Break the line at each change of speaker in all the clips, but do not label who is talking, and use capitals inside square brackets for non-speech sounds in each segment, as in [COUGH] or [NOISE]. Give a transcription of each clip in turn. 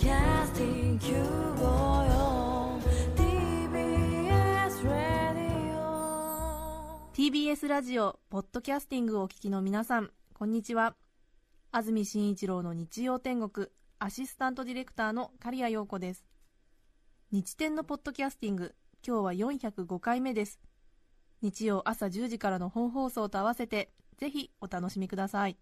Podcasting 954 TBS Radio
TBS ラジオポッドキャスティングをお聞きの皆さんこんにちは。安住紳一郎の日曜天国アシスタントディレクターの刈谷陽子です。日天のポッドキャスティング今日は405回目です。日曜朝10時からの本放送と合わせてぜひお楽しみください。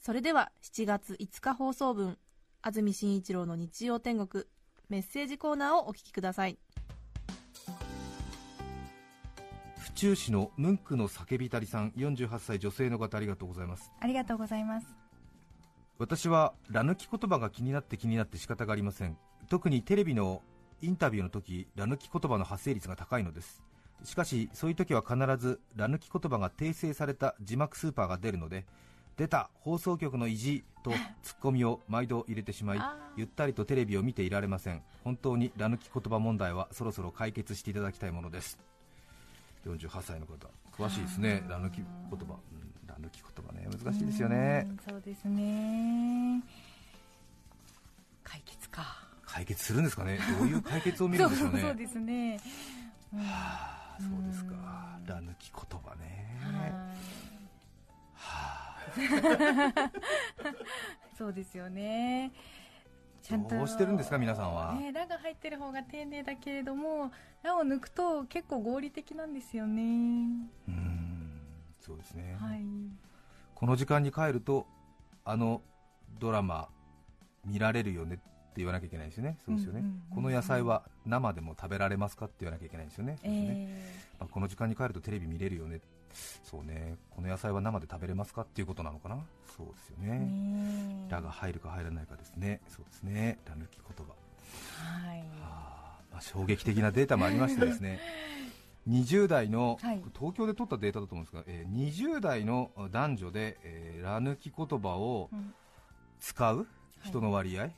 それでは7月5日放送分安住紳一郎の日曜天国メッセージコーナーをお聞きください。
府中市のムンクの叫びたりさん48歳女性の方ありがとうございます。
ありがとうございます。
私はラ抜き言葉が気になって気になって仕方がありません。特にテレビのインタビューの時ラ抜き言葉の発生率が高いのです。しかしそういう時は必ずラ抜き言葉が訂正された字幕スーパーが出るので出た放送局の意地とツッコミを毎度入れてしまいゆったりとテレビを見ていられません。本当にラ抜き言葉問題はそろそろ解決していただきたいものです。48歳の方詳しいですねラ抜き言葉、うん、ラ抜き言葉ね難しいですよね。
うん。そうですね。解決か。
解決するんですかね？どういう解決を見るんでしょうね？
そうですね。うん
はあそうですか。ラ抜き言葉ね [LAUGHS]
そうですよね。ちゃんと
どうしてるんですか皆さんは、
ね、ラが入ってる方が丁寧だけれども、ラを抜くと結構合理的なんですよね。
うーんそうですね、
はい。
この時間に帰るとあのドラマ見られるよねって言わなきゃいけないんですよね。そうですよね、
うんうんうん
この野菜は生でも食べられますかって言わなきゃいけないんですよね,そうですね、
え。
まあこの時間に帰るとテレビ見れるよねそうね。この野菜は生で食べれますかっていうことなのかな？そうですよ
ー、
ね
ね
ラが入るか入らないかですね。そうですね。ラ抜き言葉。
はい。
あ。ーまあ、衝撃的なデータもありましてですね。[LAUGHS] 20代の、
はい。
東京で取ったデータだと思うんですが、えー20代の男女で、えー、ラ抜き言葉を
うん。
使う人の割合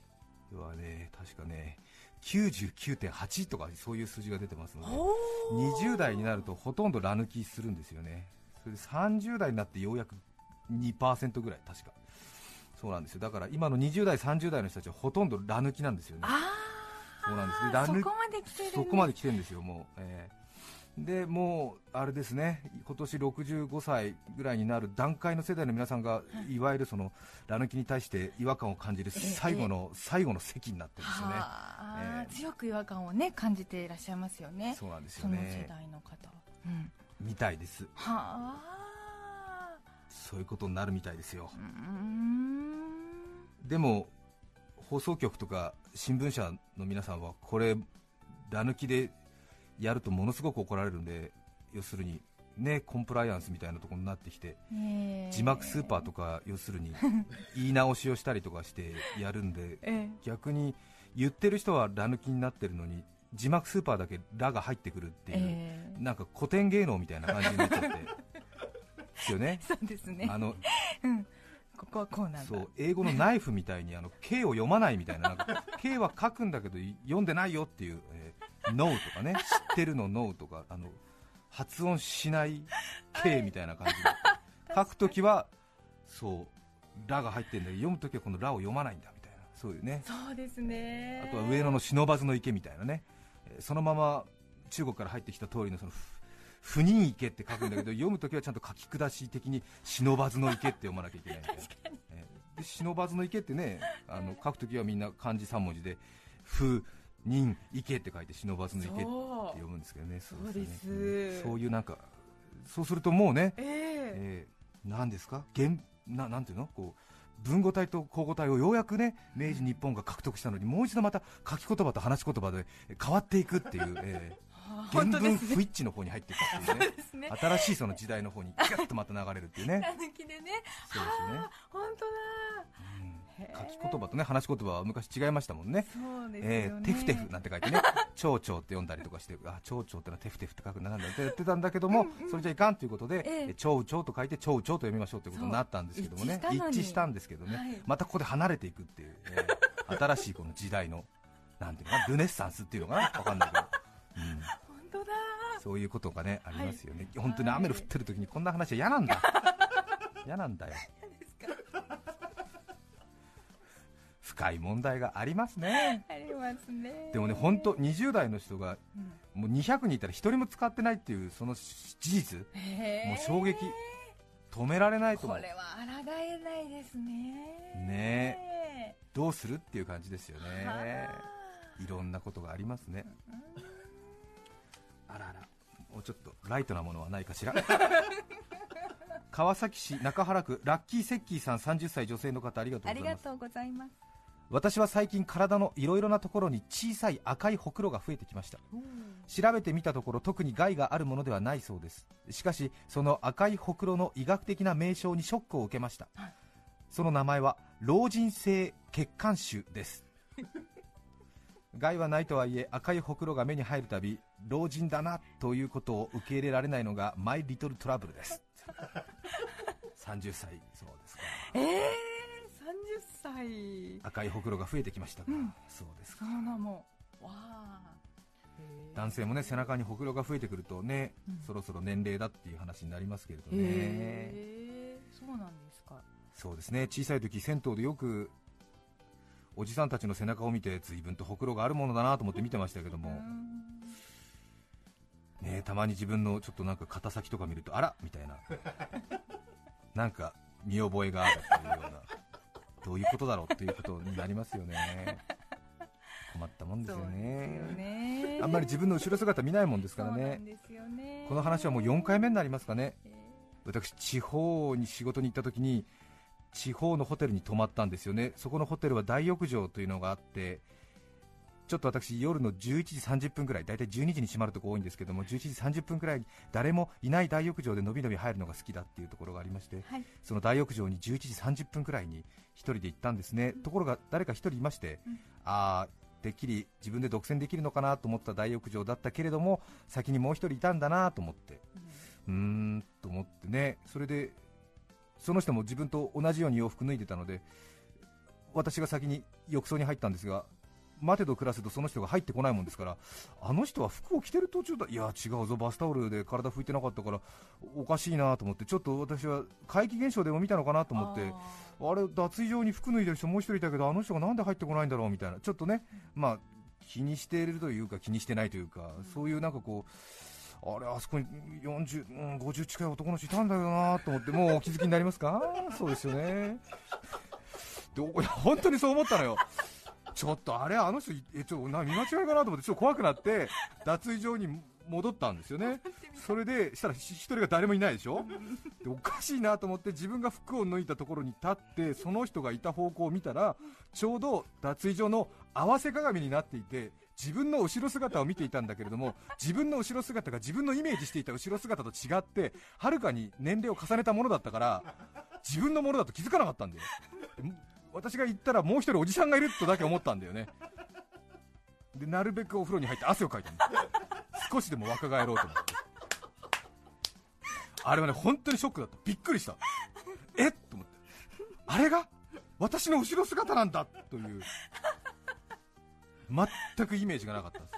はね、確かね99.8とかそういう数字が出てますので20代になるとほとんどラ抜きするんですよね。それで30代になってようやく2%ぐらい確か。そうなんですよ。だから今の20代30代の人たちはほとんどラ抜きなんですよね。
あ
そうなんです。ラ抜
そこまで来てる。
そこまで来てるんですよ、もう、えーでもうあれですね今年65歳ぐらいになる段階の世代の皆さんが、いわゆるそのラ抜きに対して違和感を感じる最後の、最後の席になってるんですよね、
はあ
ええ
強く違和感をね感じていらっしゃいますよね。
そうなんですよ
その世
ね、
代の方は。うん。
みたいです、
はあ。
そういうことになるみたいですよ。でも放送局とか新聞社の皆さんは、これ、ラ抜きでやるとものすごく怒られるんで、要するに、ね、コンプライアンスみたいなところになってきて。
ええ
字幕スーパーとか要するに [LAUGHS] 言い直しをしたりとかしてやるんで
え
逆に言ってる人はラ抜きになってるのに字幕スーパーだけラが入ってくるって
え
いう、
ええ。
なんか古典芸能みたいな感じになっちゃって。ですよね。[LAUGHS]
そうですね。
あの [LAUGHS]
うん。ここはこうなんだ。
そう英語のナイフみたいにあの K を読まないみたいななんか K は書くんだけど読んでないよっていう、えー、NO とかね知ってるの NO とかあの発音しない K みたいな感じで書くときはそうラが入ってるんだけど読むときはこのラを読まないんだみたいな。そういうね。
そうですね。
あとは上野の不忍池みたいなね、えーそのまま中国から入ってきた通りのそのふ不人池って書くんだけど読むときはちゃんと書き下し的に不忍池って読まなきゃいけないみたいなえーで不忍池ってねあの書くときはみんな漢字3文字で不人池って書いて不忍池って読むんですけどねそう
そうです。
うん。そういうなんかそうするともうね、
ええ。
えー、何ですか？原ななんていうの？こう文語体と口語体をようやくね明治日本が獲得したのにもう一度また書き言葉と話し言葉で変わっていくっていう、えー
はあ
原文不一致の方に入っていくっていうね
ね。
新しいその時代の方にギュッとまた流れるっていうね。[LAUGHS]
ね。
そうですよね。
あ本当だ
書き言葉とね話し言葉は昔違いましたもんね。
そうです
えテフテフなんて書いてね、[LAUGHS] 蝶々って読んだりとかして、あ蝶々ってのはテフテフって書くなんだってやってたんだけども、それじゃいかんということで、
ええ。
え蝶々と書いて蝶々と読みましょうということになったんですけどもね、
一致した
んですけどね、
はい。
またここで離れていくっていう、えー [LAUGHS] 新しいこの時代の、なんていうのかな、ルネッサンスっていうのかな、わかんないけど、うん、
本当だ。
そういうことがね、ありますよね、本当に雨の降ってる時にこんな話は嫌なんだ、[LAUGHS] 嫌なんだよ。深い問題があります。ね。
ありますね。
でもね本当20代の人が
うん。
もう200人いたら1人も使ってないっていうその事実もう衝撃止められないと思う。
これは抗えないですね。
ね。どうするっていう感じですよね。
はい
ろんなことがありますね。
うん。
あらあら。もうちょっとライトなものはないかしら。[LAUGHS] 川崎市中原区ラッキーセッキーさん30歳女性の方ありがとうございます私は最近体のいろいろなところに小さい赤いほくろが増えてきました。調べてみたところ特に害があるものではないそうです。しかしその赤いほくろの医学的な名称にショックを受けました、
はい
その名前は老人性血管腫です。[LAUGHS] 害はないとはいえ赤いほくろが目に入るたび老人だなということを受け入れられないのがマイリトルトラブルです。[LAUGHS] 30歳そうですか。
ええー、30歳。
赤いほくろが増えてきましたか、
うん。
そうですか。
そもわあ。
男性もね背中にほくろが増えてくるとね、
うん。
そろそろ年齢だっていう話になりますけれどね、
そうなんですか。
そうですね。小さい時銭湯でよくおじさんたちの背中を見て随分とほくろがあるものだなと思って見てましたけども、ね、たまに自分のちょっとなんか肩先とか見るとあらみたいな。[LAUGHS] なんか見覚えがあるというようなどういうことだろうということになりますよね。[LAUGHS] 困ったもんですよね。
ね。
あんまり自分の後ろ姿見ないもんですからね。この話はもう4回目になりますかね。
え
私地方に仕事に行った時に地方のホテルに泊まったんですよね。そこのホテルは大浴場というのがあってちょっと私夜の11時30分ぐらい大体12時に閉まるとこ多いんですけども11時30分ぐらいに誰もいない大浴場でのびのび入るのが好きだっていうところがありまして
ーはい。
その大浴場に11時30分ぐらいに一人で行ったんですね。ところが誰か一人いまして、
うん。
ああてっきり自分で独占できるのかなと思った大浴場だったけれども先にもう一人いたんだなと思って。うーんと思ってね、それでその人も自分と同じように洋服脱いでたので、私が先に浴槽に入ったんですが、待てど暮らせどその人が入ってこないもんですから、あの人は服を着てる途中だ、いや違うぞ、バスタオルで体拭いてなかったから、おかしいなと思って、ちょっと私は怪奇現象でも見たのかなと思って、あれ、脱衣場に服脱いでる人もう一人いたけど、あの人がなんで入ってこないんだろうみたいな、ちょっとね、まあ、気にしているというか、気にしてないというか、そういうなんかこう、あれ、あそこに40、うん、50近い男の人いたんだよなと思って、もうお気づきになりますか、[LAUGHS] そうですよね。本当にそう思ったのよ。ちょっとあれ、あの人、えちょな見間違いかなと思って、ちょっと怖くなって、脱衣場に戻ったんですよね、それでしたらひ一人が誰もいないでしょ、でおかしいなと思って、自分が服を脱いだところに立って、その人がいた方向を見たら、ちょうど脱衣所の合わせ鏡になっていて、自分の後ろ姿を見ていたんだけれども、自分の後ろ姿が自分のイメージしていた後ろ姿と違って、はるかに年齢を重ねたものだったから、自分のものだと気づかなかったんだよ。で私が言ったらもう一人おじさんがいるとだけ思ったんだよね。で、なるべくお風呂に入って汗をかいた。少しでも若返ろうと思って。あれはね、本当にショックだった。びっくりした。えっと思って。あれが私の後ろ姿なんだという。全くイメージがなかったです。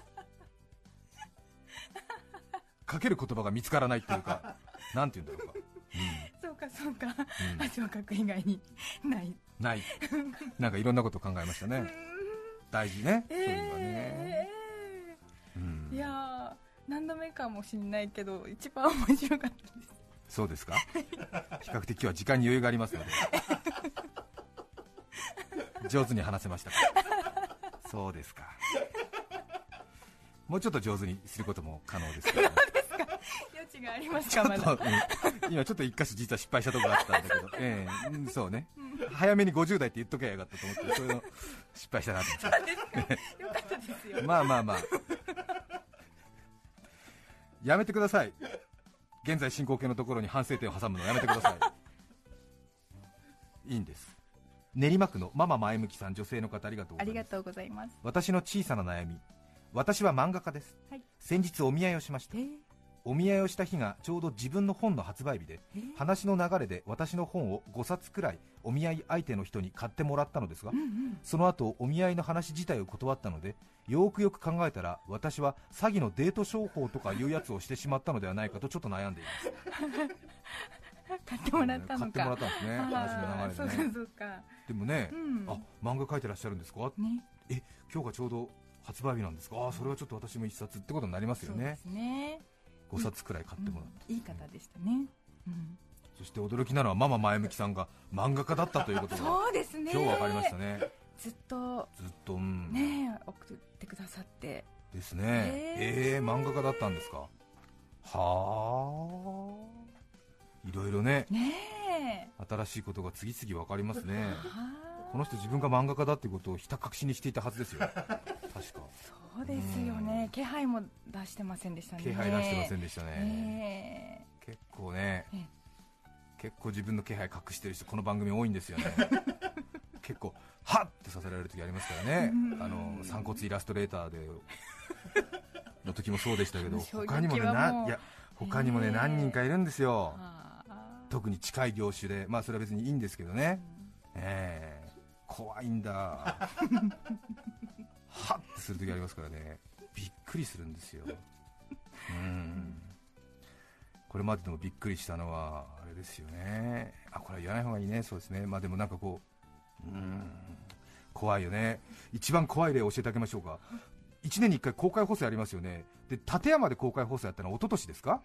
かける言葉が見つからないっていうか、なんて言うんだろうか。
そうかそうか
うんうん
汗をかく以外にない
ない。なんかいろんなことを考えましたね。大事ね。そういうのはね。
え
うん。
ーいやー何度目かもしれないけど一番面白かったです。
そうですか？比較的今日は時間に余裕がありますので。上手に話せましたか？そうですか。もうちょっと上手にすることも可能ですけど、ね、
余地がありますかまだ。
と、うん。今ちょっと一箇所実は失敗したところがあったんだけど、ええ。うんそうね早めに50代って言っとけばよかったと思ってそういうの失敗したなと思って。
よかったですよ。
まあまあまあ。やめてください。現在進行形のところに反省点を挟むのやめてください。いいんです。練馬区のママ前向きさん女性の方ありがとうございます。
ありがとうございます。
私の小さな悩み。私は漫画家です、
はい。
先日お見合いをしました。
えー
お見合いをした日がちょうど自分の本の発売日で
え？ー
話の流れで私の本を5冊くらいお見合い相手の人に買ってもらったのですが、
うんうん。
その後お見合いの話自体を断ったのでよくよく考えたら私は詐欺のデート商法とかいうやつをしてしまったのではないかとちょっと悩んでいます。[LAUGHS]
買ってもらったのか。
買ってもらったんですね。話の流れでね。
そうかそうか。
でもね、
うん。
あ漫画描いてらっしゃるんですか？
ね。
今日がちょうど発売日なんですか？あーそれはちょっと私も一冊ってことになりますよね。
そうですね
5冊くらい買ってもらって、
うん。いい方でしたね、うん。
そして驚きなのはママ前向きさんが漫画家だったということが
そうですね。
今日分かりましたね。
ずっと
ずっとうん。
ね送ってくださって。
ですね。
へー。
えー、漫画家だったんですか？はあいろいろね。
ね
新しいことが次々分かりますね。この人自分が漫画家だっていうことをひた隠しにしていたはずですよ。確か [LAUGHS]
そうですよね。気配も出してませんでしたね。
気配出してません
で
でしたね、
ね
結構ね
ええ。
結構自分の気配隠してる人この番組多いんですよね。[LAUGHS] 結構はっってさせられる時ありますからね。
うん。
あの散骨イラストレーターでの時もそうでしたけど他にもねないや他にもね、
ええ。
何人かいるんですよ。
はあ。
特に近い業種で。まあそれは別にいいんですけどね、ええ。怖いんだ [LAUGHS] はっってする時ありますからね。びっくりするんですよ。うん。これまででもびっくりしたのはあれですよね。あこれは言わない方がいいね。そうですね。まあでもなんかこううん。怖いよね。一番怖い例を教えてあげましょうか。1年に1回公開放送やりますよね。で立山で公開放送やったのは一昨年ですか、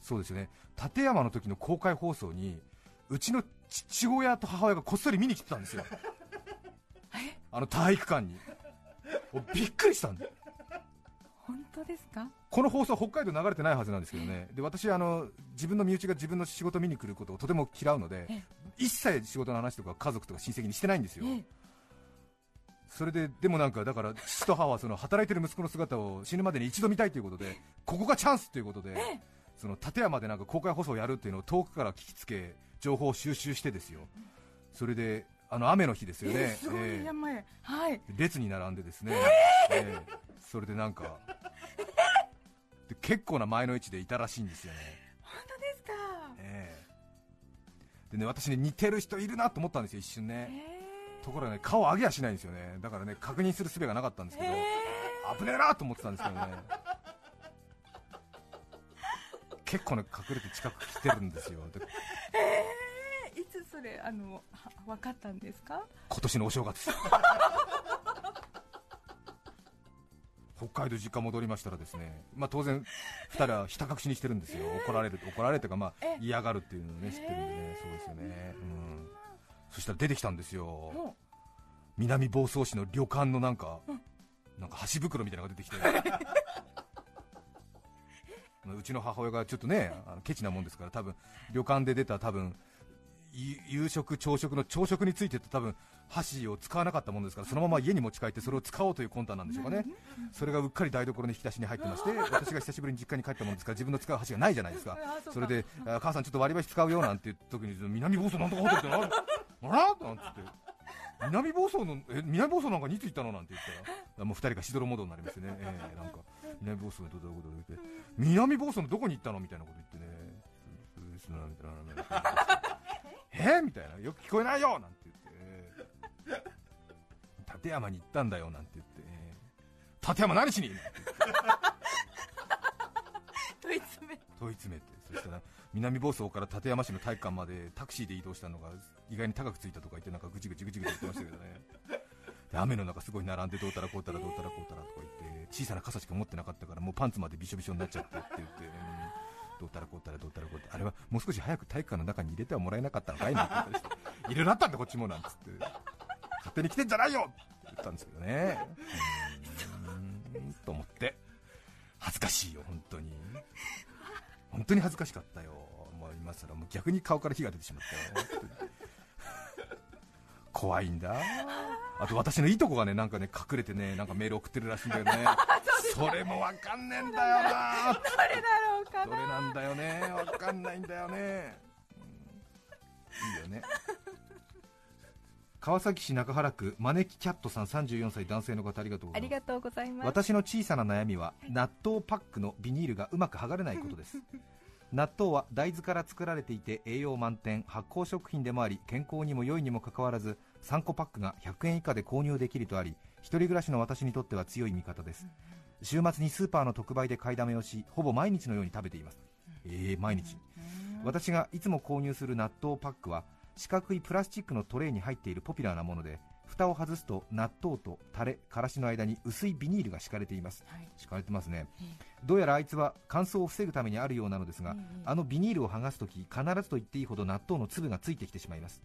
そうですよね。立山の時の公開放送にうちの父親と母親がこっそり見に来てたんですよ。あの体育館にびっくりしたんで
本当ですか？
この放送は北海道流れてないはずなんですけどね。で私あの自分の身内が自分の仕事見に来ることをとても嫌うので
え
一切仕事の話とか家族とか親戚にしてないんですよ。
ええ。
それででもなんかだから父と母はその働いてる息子の姿を死ぬまでに一度見たいということでここがチャンスということでその立山でなんか公開放送をやるっていうのを遠くから聞きつけ情報を収集してですよ。それであの雨の日ですよね、
えーすごいはい。
列に並んでですね、ええそれでなんかで結構な前の位置でいたらしいんですよね、
本当ですか。
ええでね私ね似てる人いるなと思ったんですよ一瞬ね。
え
ところがね顔上げやしないんですよね。だからね確認する術がなかったんですけど、危ねえなと思ってたんですけどね。結構ね隠れて近く来てるんですよ。で
えーいつそれあのは分かったんですか？
今年のお正月。[LAUGHS] 北海道実家戻りましたらですね、まあ、当然2人はひた隠しにしてるんですよ。怒られる怒られるというか、まあ
え、
嫌がるっていうのをね知ってるんでねそうですよね、うん、そしたら出てきたんですよ。
も
南房総市の旅館のなんか、なんか箸袋みたいなのが出てきて。[LAUGHS] まあうちの母親がちょっとねあのケチなもんですから多分旅館で出た多分ゆ夕食朝食の朝食についてた多分箸を使わなかったものですからそのまま家に持ち帰ってそれを使おうという魂胆なんでしょうかね。それがうっかり台所の引き出しに入ってまして私が久しぶりに実家に帰ったものですから自分の使 [LAUGHS] う箸がないじゃないですか
あそ
れであ母さんちょっと割り箸使うよなんていう時に南房総なんとかホテルってなるあらなんつって南房総のえ南房総なんかにいつ行ったのなんて言ったらもう二人がしどろもどになりましてね、えーなんか南房総のどういうこと言って南房総のどこに行ったのみたいなこと言ってねみたいなえーみたいな。よく聞こえないよなんて言って、えー。立山に行ったんだよなんて言って、えー。立山何しに？
問い詰め。
問い詰めて。そしたら南房総から館山市の体育館までタクシーで移動したのが意外に高くついたとか言ってなんかぐちぐちぐちぐち言ってましたけどね。で雨の中すごい並んでどうたらこうたらどうたらこうたらとか言って小さな傘しか持ってなかったからもうパンツまでびしょびしょになっちゃってって言って、うんどうたらこうたらどうたらこうたらあれはもう少し早く体育館の中に入れてはもらえなかったのかいなんて言ったりして入れなったんだこっちもなんつって勝手に来てんじゃないよって言ったんですけどね。うーんと思って。恥ずかしいよ本当に。本当に恥ずかしかったよ。もう今更もう逆に顔から火が出てしまったよ。怖いんだ。あと私のいとこがねなんかね隠れてねなんかメール送ってるらしいんだよね。[LAUGHS] それもわかんねえんだよな。[LAUGHS]
どれだろうか
どれ
な
なんだよね。わかんないんだよね、うん。いいよね。川崎市中原区招きキャットさん34歳男性の方ありがとうございます。
ありがとうございます。
私の小さな悩みは納豆パックのビニールがうまく剥がれないことです。[LAUGHS] 納豆は大豆から作られていて栄養満点発酵食品でもあり健康にも良いにもかかわらず3個パックが100円以下で購入できるとあり一人暮らしの私にとっては強い味方です週末にスーパーの特売で買いだめをしほぼ毎日のように食べています。えー、毎日。私がいつも購入する納豆パックは四角いプラスチックのトレイに入っているポピュラーなもので蓋を外すと納豆とタレからしの間に薄いビニールが敷かれています。
はい。
敷かれてますね。
え
どうやらあいつは乾燥を防ぐためにあるようなのですが、
ええ
あのビニールを剥がすとき必ずと言っていいほど納豆の粒がついてきてしまいます。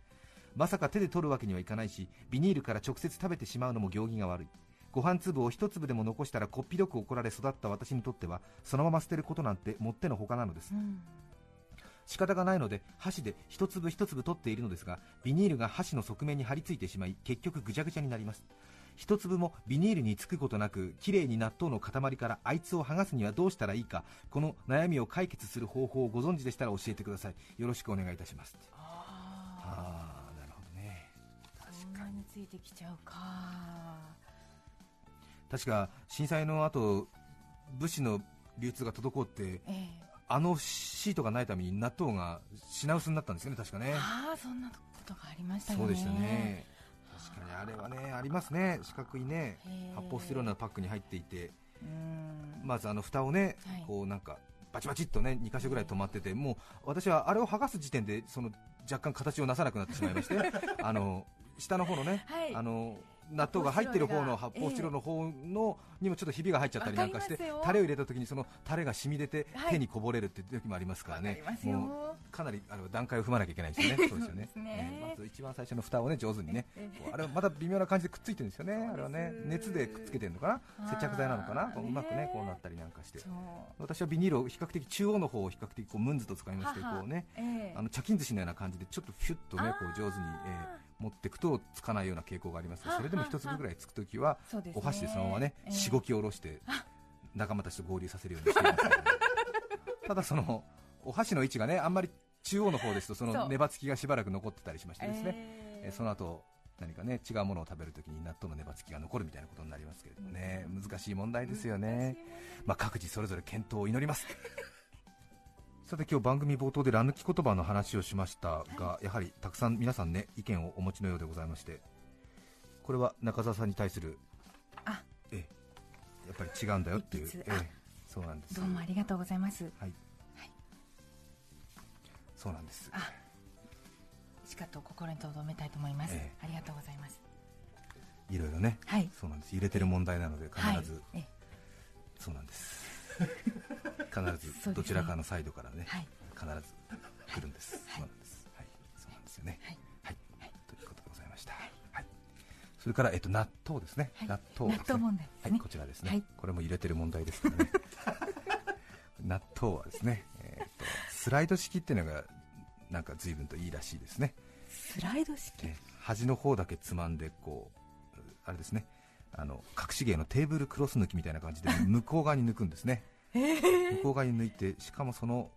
まさか手で取るわけにはいかないしビニールから直接食べてしまうのも行儀が悪いご飯粒を一粒でも残したらこっぴどく怒られ育った私にとってはそのまま捨てることなんてもってのほかなのです。
うん。
仕方がないので箸で一粒一粒取っているのですがビニールが箸の側面に張り付いてしまい結局ぐちゃぐちゃになります。一粒もビニールにつくことなくきれいに納豆の塊からあいつを剥がすにはどうしたらいいかこの悩みを解決する方法をご存知でしたら教えてください。よろしくお願いいたします。
あ
ああなるほどね。
あそんなについてきちゃうか
確か震災の後物資の流通が滞って
ええ。
あのシートがないために納豆が品薄になったんですよね確かね。
ああそんなことがありましたよね。
そうでしたね。確かにあれはねありますね。四角いね発泡スチロールのパックに入っていて。
うん。
まずあの蓋をね、
はい。
こうなんかバチバチっとね2箇所ぐらい止まっててもう私はあれを剥がす時点でその若干形をなさなくなってしまいまして [LAUGHS] あの下の方のね、
はい。
あの納豆が入ってる方の発
発泡スチロール
の方のにもちょっとひびが入っちゃったりなんかしてタレを入れた時にそのタレが染み出て
はい。
手にこぼれるって時もありますからね。もうかなりあの段階を踏まなきゃいけないですよ [LAUGHS] ね。そうですよね。
ね
ええまず一番最初の蓋をね上手にねあれはまた微妙な感じでくっついてるんですよね、あれはね熱でくっつけてるのかな、接着剤なのかな、こう
ね。
うまくねこうなったりなんかして。私はビニールを比較的中央の方を比較的こうムンズと使いましてこうね
ええ。
あの茶巾寿司のような感じでちょっとフュッとねこう上手に、え
あ
ー持っていくとつかないような傾向がありますが
は
それでも一粒ぐらいつくときはお箸でそのままね
ええ。
しごき下ろして仲間たちと合流させるようにしています。[LAUGHS] ただそのお箸の位置がねあんまり中央の方ですとその粘つきがしばらく残ってたりしましてですね、
え
えーその後何かね違うものを食べるときに納豆の粘つきが残るみたいなことになりますけれどもね。難しい問題ですよね、まあ、各自それぞれ検討を祈りますさて今日番組冒頭でラ抜き言葉の話をしましたが、やはりたくさん皆さんね意見をお持ちのようでございましてこれは中澤さんに対する
あ。
ええやっぱり違うんだよっていうええそうなんです。
どうもありがとうございます。
はい、そうなんです。
あ。しかと心に留めたいと思います、
ええ。
ありがとうございます。
いろいろね。
はい。
そうなんです。揺れてる問題なので
はい。
必ず、
ええ。
そうなんですずどちらかのサイドからね
はい。
必ず来るんです、そうなんです。はい。そうなんですよね。
はい。
はい、ということでございました、はい、それから、えっと、納豆ですね、
はい。
納豆ね。
納豆問題ですね。
はい、こちらですね、
はい。
これも入れてる問題ですからね。[LAUGHS] 納豆はですね、えーっとスライド式っていうのがなんか随分といいらしいですね、
スライド式？
え端の方だけつまんでこうあれですね。あの隠し芸のテーブルクロス抜きみたいな感じで向こう側に抜くんですね、向こう側に抜いてしかもその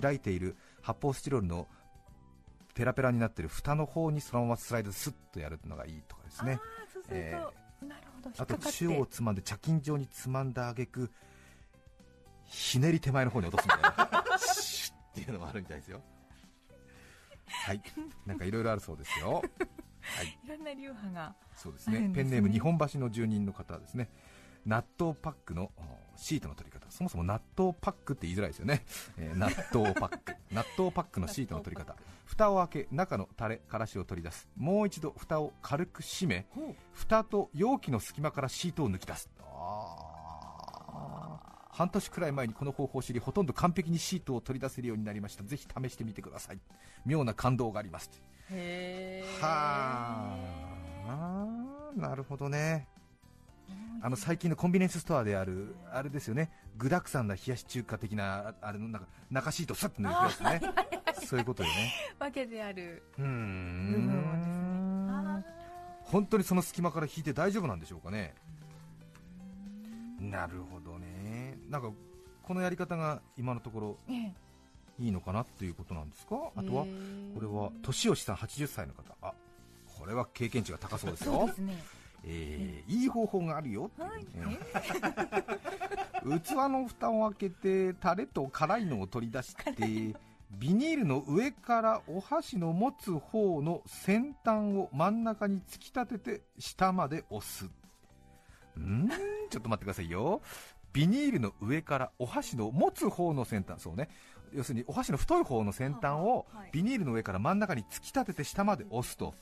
開いている発泡スチロールのペラペラになっている蓋の方にそのままスライドスッとやるのがいいとかですね。
あと、
え
なるほど。引っ
あと
かかって。
中央をつまんで茶巾状につまんだあげくひねり手前の方に落とすみたいな。シュッっていうのもあるみたいですよ。はい。なんかいろいろあるそうですよ。はい。[LAUGHS]
いろんな流派が
ね。
あるんですね。
ペンネーム日本橋の住人の方ですね納豆パックのおシートの取り方。そもそも納豆パックって言いづらいですよね、[LAUGHS] えー納豆パック。[LAUGHS] 納豆パックのシートの取り方。蓋を開け中のタレからしを取り出す。もう一度蓋を軽く閉め蓋と容器の隙間からシートを抜き出す。半年くらい前にこの方法を知りほとんど完璧にシートを取り出せるようになりました。ぜひ試してみてください。妙な感動があります。
へえ
はあなるほどねあの最近のコンビニエンスストアであるあれですよね。具沢山な冷やし中華的なああれのなんか中シートをさっと抜くやつね。[LAUGHS] そういうことよね。
わけである。
うー
部分をですね。あ
ん本当にその隙間から引いて大丈夫なんでしょうかね。なるほどね。なんかこのやり方が今のところいいのかなっていうことなんですか？
え
あとはこれは年吉さん80歳の方。あこれは経験値が高そうですよ。
そうですね
えーいい方法があるよっていう
はい。
ね、器の蓋を開けてタレと辛いのを取り出して [LAUGHS] ビニールの上からお箸の持つ方の先端を真ん中に突き立てて下まで押す。ん？ーちょっと待ってくださいよ。ビニールの上からお箸の持つ方の先端。そうね。要するにお箸の太い方の先端を
はい
ビニールの上から真ん中に突き立てて下まで押すと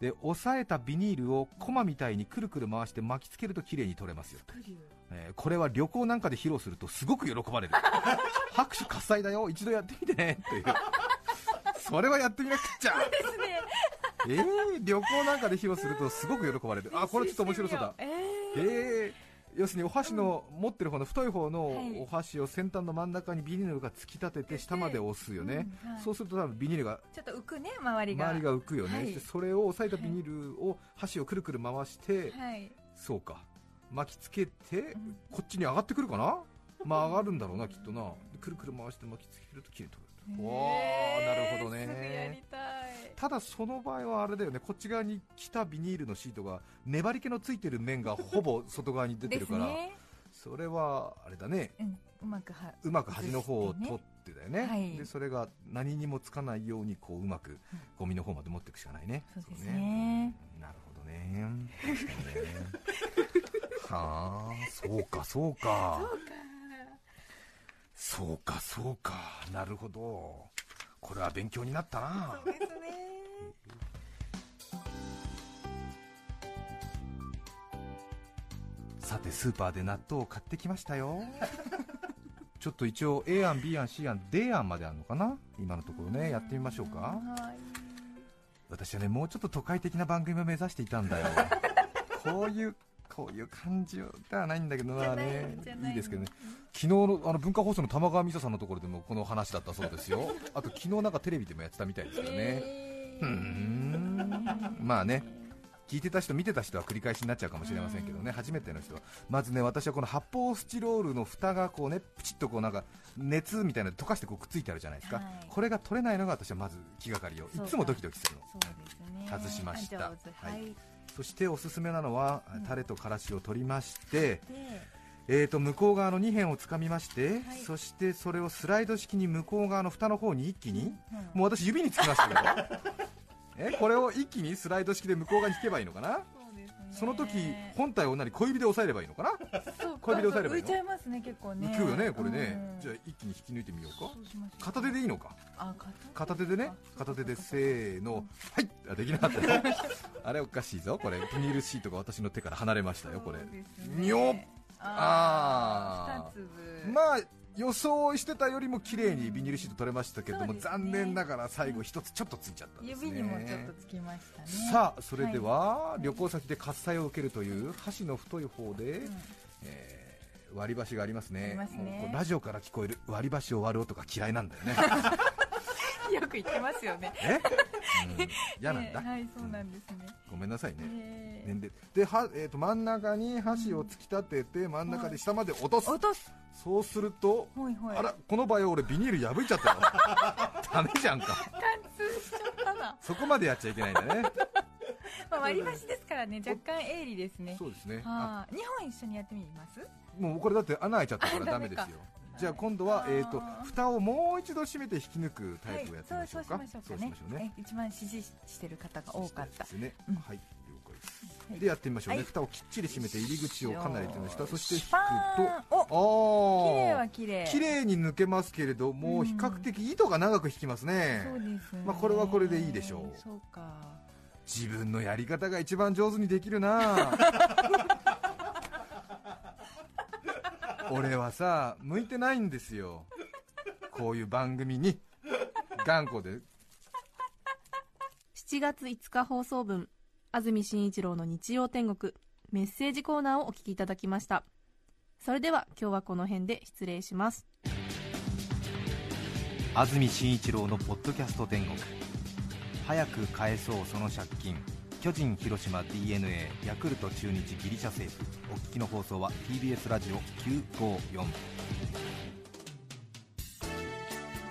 で押さえたビニールをコマみたいにくるくる回して巻きつけると綺麗に取れますよ。と、えーこれは旅行なんかで披露するとすごく喜ばれる。[LAUGHS] 拍手喝采だよ。一度やってみてね。という。それはやってみなくっちゃ。えー、旅行なんかで披露するとすごく喜ばれる。あこれちょっと面白そうだ。
え
えー、要するにお箸の持ってる方の太い方の
はい。
お箸を先端の真ん中にビニールが突き立てて下まで押すよね、
うん。はい。
そうすると多分ビニールが
ーちょっと浮くね周りが。
周りが浮くよね、
はい。
でそれを押さえたビニールを箸をくるくる回して、
はい。
そうか。巻きつけて
ん。
こっちに上がってくるかな？まあ上がるんだろうなきっとな。でくるくる回して巻きつけるときれとおーなるほどね。
た
だその場合はあれだよね。こっち側に来たビニールのシートが粘り気のついてる面が [LAUGHS] ほぼ外側に出てるから、それはあれだね。
うんうまくは
うまく端の方を取ってだよね。
はい。
でそれが何にもつかないようにこううまくゴミの方まで持っていくしかないね。
そうですね。
うん。なるほどね。[LAUGHS] 確かにね。はあそうか。そうかそうかそうか。なるほど。これは勉強になったな。
そうですね。[LAUGHS]
さてスーパーで納豆を買ってきましたよ。[LAUGHS] ちょっと一応 A 案 B 案 C 案 D 案まであるのかな？今のところねやってみましょうか。
はい。
私はねもうちょっと都会的な番組を目指していたんだよ。[LAUGHS] こういうこういう感じではないんだけどなね
い
いですけどね昨日のあの文化放送の玉川美沙さんのところでもこの話だったそうですよ。[LAUGHS] あと昨日なんかテレビでもやってたみたいですけどね。うーん。まあね聞いてた人見てた人は繰り返しになっちゃうかもしれませんけどね。初めての人は。まずね私はこの発泡スチロールの蓋がこうねプチッとこうなんか熱みたいなので溶かしてこうくっついてあるじゃないですか、
はい。
これが取れないのが私はまず気がかりよ。いつもドキドキするの。
ね
外しましたは
はい。い。
そしておすすめなのは、
うん。
タレとからしを取りまして、
で
えー、と向こう側の2辺をつかみまして、
はい。
そしてそれをスライド式に向こう側の蓋の方に一気に、
うん
もう私指につきましたけど。[LAUGHS] えこれを一気にスライド式で向こう側に引けばいいのかな？
そ
の時本体を何小指で押さえればいいのかな？小指で押さえればいいの？
浮いちゃいますね結構ね。
浮くよねこれね、
うん
じゃあ一気に引き抜いてみようか。片手でいいのか？
あ片
片手でね。
あ
片手でせーの。はい。あできなかった。ねあれおかしいぞ。これビニールシートが私の手から離れましたよこれ。にょっあ
あ
まあ予想してたよりも綺麗にビニールシート取れましたけれども、
そうですね。
残念ながら最後一つちょっとついちゃったんですね。
指にもちょっとつきましたね。
さあそれでは、旅行先で喝采を受けるという箸の太い方で、
うん。
えー割り箸がありますね。
ね。
ラジオから聞こえる割り箸を割る音が嫌いなんだよね。[LAUGHS]
よく言ってますよね
嫌なんだ、
えーはいそうなんですね。
ごめんなさいね、
え。ー
年齢。では、えー、と真ん中に箸を突き立てて真ん中で下まで落とす、
落とす
そうすると、
ほいほい。
あらこの場合俺ビニール破いちゃったよ [LAUGHS] ダメじゃんか。
貫通しちゃったな、
そこまでやっちゃいけないんだね。[LAUGHS]
まあ、割り箸ですからね若干鋭利ですね。
そうですね。あ
はあ、2本一緒にやってみます？
もうこれだって穴開いちゃったから
あ
ダメですよじゃあ今度はえー、と蓋をもう一度閉めて引き抜くタイプをやってみましょうか、
はい、そうそうしましょうかね。
ね
え一番支持してる方が多かった。
ですね、
うん。
はい了解です、
はい。
でやってみましょうね、
はい。
蓋をきっちり閉めて入り口をかなりと下そして引く
パーン。お綺麗
とあ
は綺麗。
あ綺麗に抜けますけれども、
うん。
比較的糸が長く引きますね。
そうですね。
まあこれはこれでいいでしょう。
そうか。
自分のやり方が一番上手にできるな [LAUGHS] 俺はさ向いてないんですよ。こういう番組に。頑固で。
7月5日放送分安住紳一郎の日曜天国。メッセージコーナーをお聞きいただきました。それでは今日はこの辺で失礼します。
安住紳一郎のポッドキャスト天国。早く返そうその借金巨人広島 d n a ヤクルト中日ギリシャ政府。お聞きの放送は TBS ラジオ954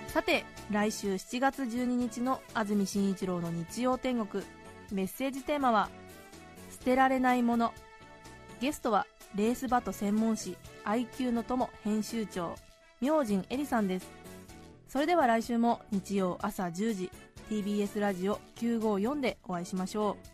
さて来週7月12日の安住紳一郎の日曜天国。メッセージテーマは「捨てられないもの」ゲストはレースバト専門誌 IQ の友編集長明神エリさんです。それでは来週も日曜朝10時 TBS ラジオ954でお会いしましょう。